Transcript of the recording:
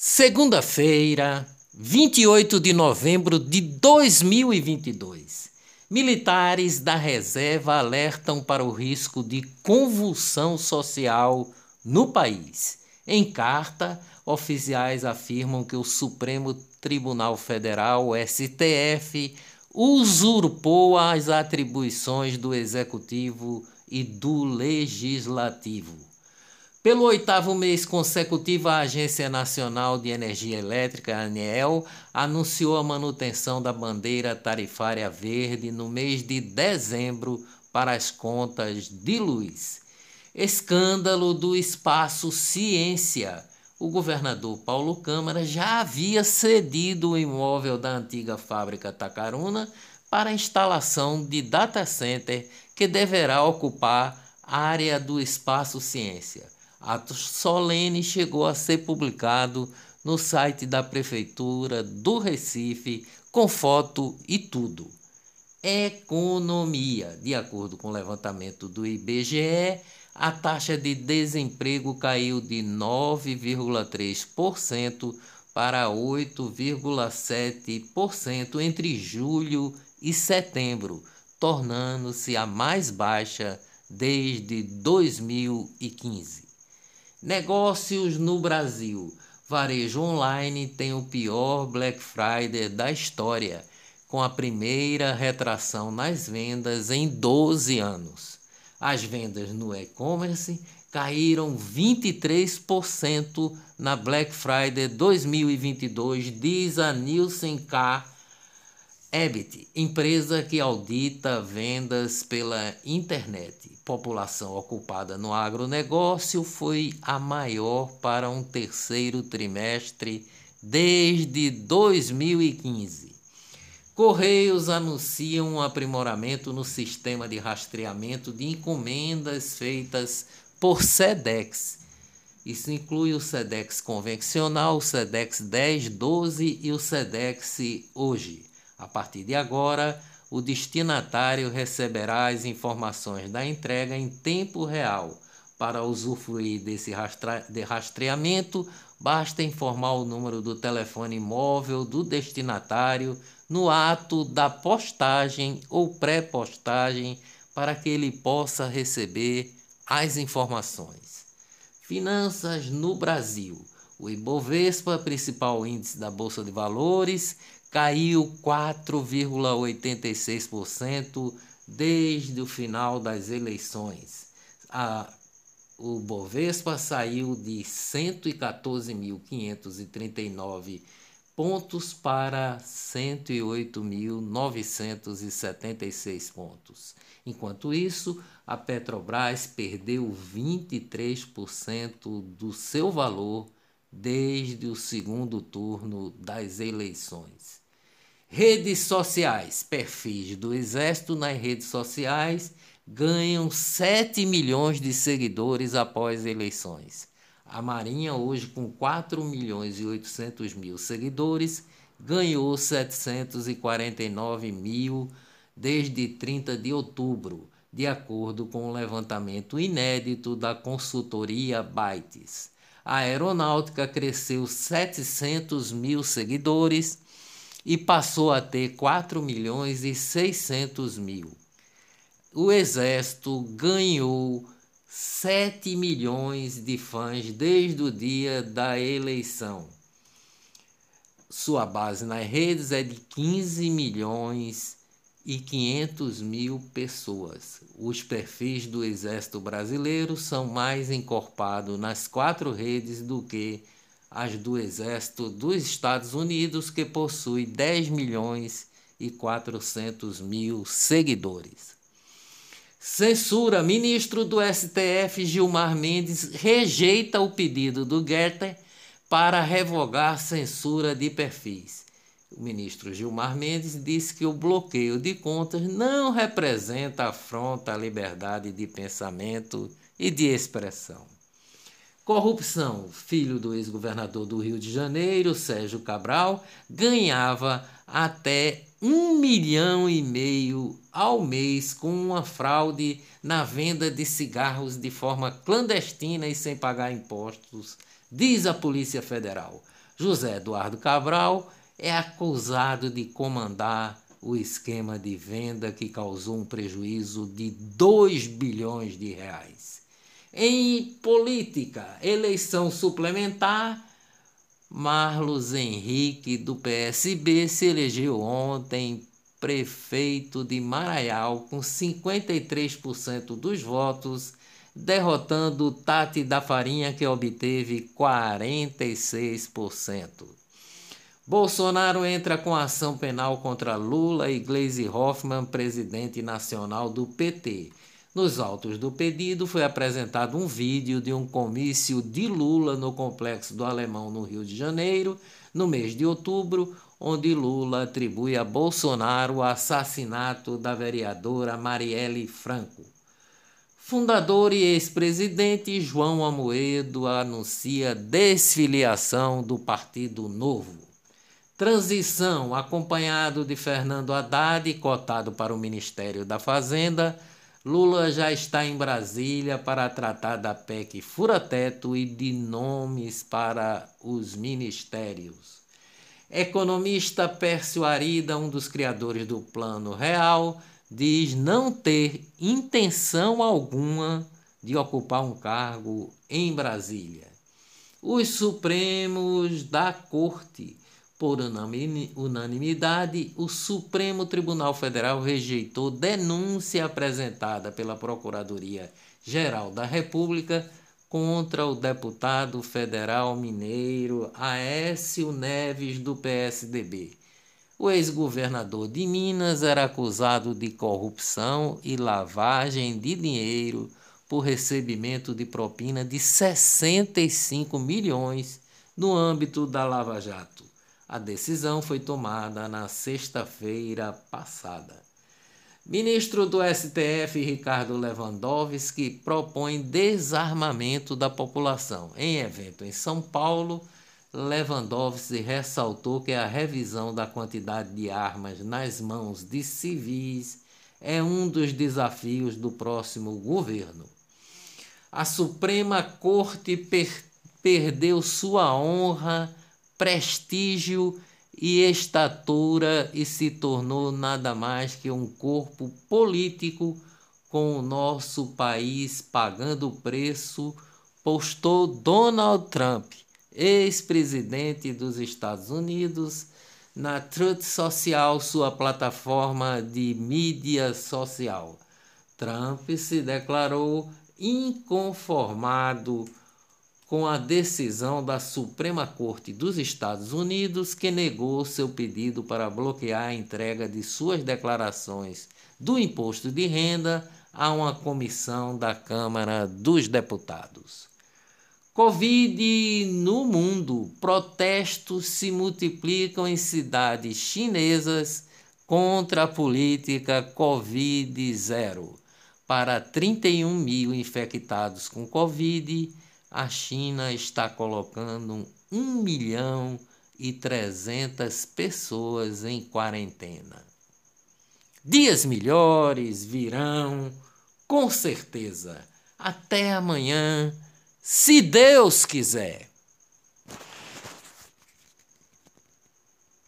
Segunda-feira, 28 de novembro de 2022. Militares da reserva alertam para o risco de convulsão social no país. Em carta, oficiais afirmam que o Supremo Tribunal Federal, STF, usurpou as atribuições do Executivo e do Legislativo. Pelo oitavo mês consecutivo, a Agência Nacional de Energia Elétrica, ANEEL, anunciou a manutenção da bandeira tarifária verde no mês de dezembro para as contas de luz. Escândalo do espaço Ciência. O governador Paulo Câmara já havia cedido o imóvel da antiga fábrica Tacaruna para a instalação de data center que deverá ocupar a área do espaço Ciência. Ato solene chegou a ser publicado no site da Prefeitura do Recife, com foto e tudo. Economia. De acordo com o levantamento do IBGE, a taxa de desemprego caiu de 9,3% para 8,7% entre julho e setembro, tornando-se a mais baixa desde 2015. Negócios no Brasil. Varejo online tem o pior Black Friday da história, com a primeira retração nas vendas em 12 anos. As vendas no e-commerce caíram 23% na Black Friday 2022, diz a Nielsen K EBIT, empresa que audita vendas pela internet. População ocupada no agronegócio foi a maior para um terceiro trimestre desde 2015. Correios anunciam um aprimoramento no sistema de rastreamento de encomendas feitas por SEDEX. Isso inclui o SEDEX convencional, o SEDEX 10, 12 e o SEDEX hoje. A partir de agora, o destinatário receberá as informações da entrega em tempo real. Para usufruir desse de rastreamento, basta informar o número do telefone móvel do destinatário no ato da postagem ou pré-postagem para que ele possa receber as informações. Finanças no Brasil. O Ibovespa, principal índice da Bolsa de Valores, caiu 4,86% desde o final das eleições. A, o Bovespa saiu de 114.539 pontos para 108.976 pontos. Enquanto isso, a Petrobras perdeu 23% do seu valor desde o segundo turno das eleições. Redes sociais. Perfis do Exército nas redes sociais ganham 7 milhões de seguidores após eleições. A Marinha, hoje com 4 milhões e 800 mil seguidores, ganhou 749 mil desde 30 de outubro, de acordo com o um levantamento inédito da consultoria Bytes a aeronáutica cresceu 700 mil seguidores e passou a ter 4 milhões e 600 mil. O Exército ganhou 7 milhões de fãs desde o dia da eleição. Sua base nas redes é de 15 milhões e 500 mil pessoas. Os perfis do Exército Brasileiro são mais encorpados nas quatro redes do que as do Exército dos Estados Unidos, que possui 10 milhões e 400 mil seguidores. Censura. Ministro do STF Gilmar Mendes rejeita o pedido do Goethe para revogar censura de perfis. O ministro Gilmar Mendes disse que o bloqueio de contas não representa afronta à liberdade de pensamento e de expressão. Corrupção. Filho do ex-governador do Rio de Janeiro, Sérgio Cabral, ganhava até um milhão e meio ao mês com uma fraude na venda de cigarros de forma clandestina e sem pagar impostos, diz a Polícia Federal. José Eduardo Cabral é acusado de comandar o esquema de venda que causou um prejuízo de 2 bilhões de reais. Em política, eleição suplementar, Marlos Henrique do PSB se elegeu ontem prefeito de Maraial com 53% dos votos, derrotando Tati da Farinha que obteve 46%. Bolsonaro entra com ação penal contra Lula e Gleisi Hoffmann, presidente nacional do PT. Nos autos do pedido foi apresentado um vídeo de um comício de Lula no Complexo do Alemão, no Rio de Janeiro, no mês de outubro, onde Lula atribui a Bolsonaro o assassinato da vereadora Marielle Franco. Fundador e ex-presidente João Amoedo anuncia desfiliação do Partido Novo. Transição, acompanhado de Fernando Haddad, cotado para o Ministério da Fazenda, Lula já está em Brasília para tratar da PEC fura-teto e de nomes para os ministérios. Economista Pércio Arida, um dos criadores do Plano Real, diz não ter intenção alguma de ocupar um cargo em Brasília. Os Supremos da Corte por unanimidade, o Supremo Tribunal Federal rejeitou denúncia apresentada pela Procuradoria-Geral da República contra o deputado federal mineiro Aécio Neves, do PSDB. O ex-governador de Minas era acusado de corrupção e lavagem de dinheiro por recebimento de propina de 65 milhões no âmbito da Lava Jato. A decisão foi tomada na sexta-feira passada. Ministro do STF Ricardo Lewandowski propõe desarmamento da população. Em evento em São Paulo, Lewandowski ressaltou que a revisão da quantidade de armas nas mãos de civis é um dos desafios do próximo governo. A Suprema Corte per perdeu sua honra prestígio e estatura e se tornou nada mais que um corpo político com o nosso país pagando o preço, postou Donald Trump, ex-presidente dos Estados Unidos, na Truth Social, sua plataforma de mídia social. Trump se declarou inconformado com a decisão da Suprema Corte dos Estados Unidos, que negou seu pedido para bloquear a entrega de suas declarações do imposto de renda a uma comissão da Câmara dos Deputados. Covid no mundo. Protestos se multiplicam em cidades chinesas contra a política Covid-0. Para 31 mil infectados com Covid, a China está colocando 1 milhão e 300 pessoas em quarentena. Dias melhores virão, com certeza. Até amanhã, se Deus quiser.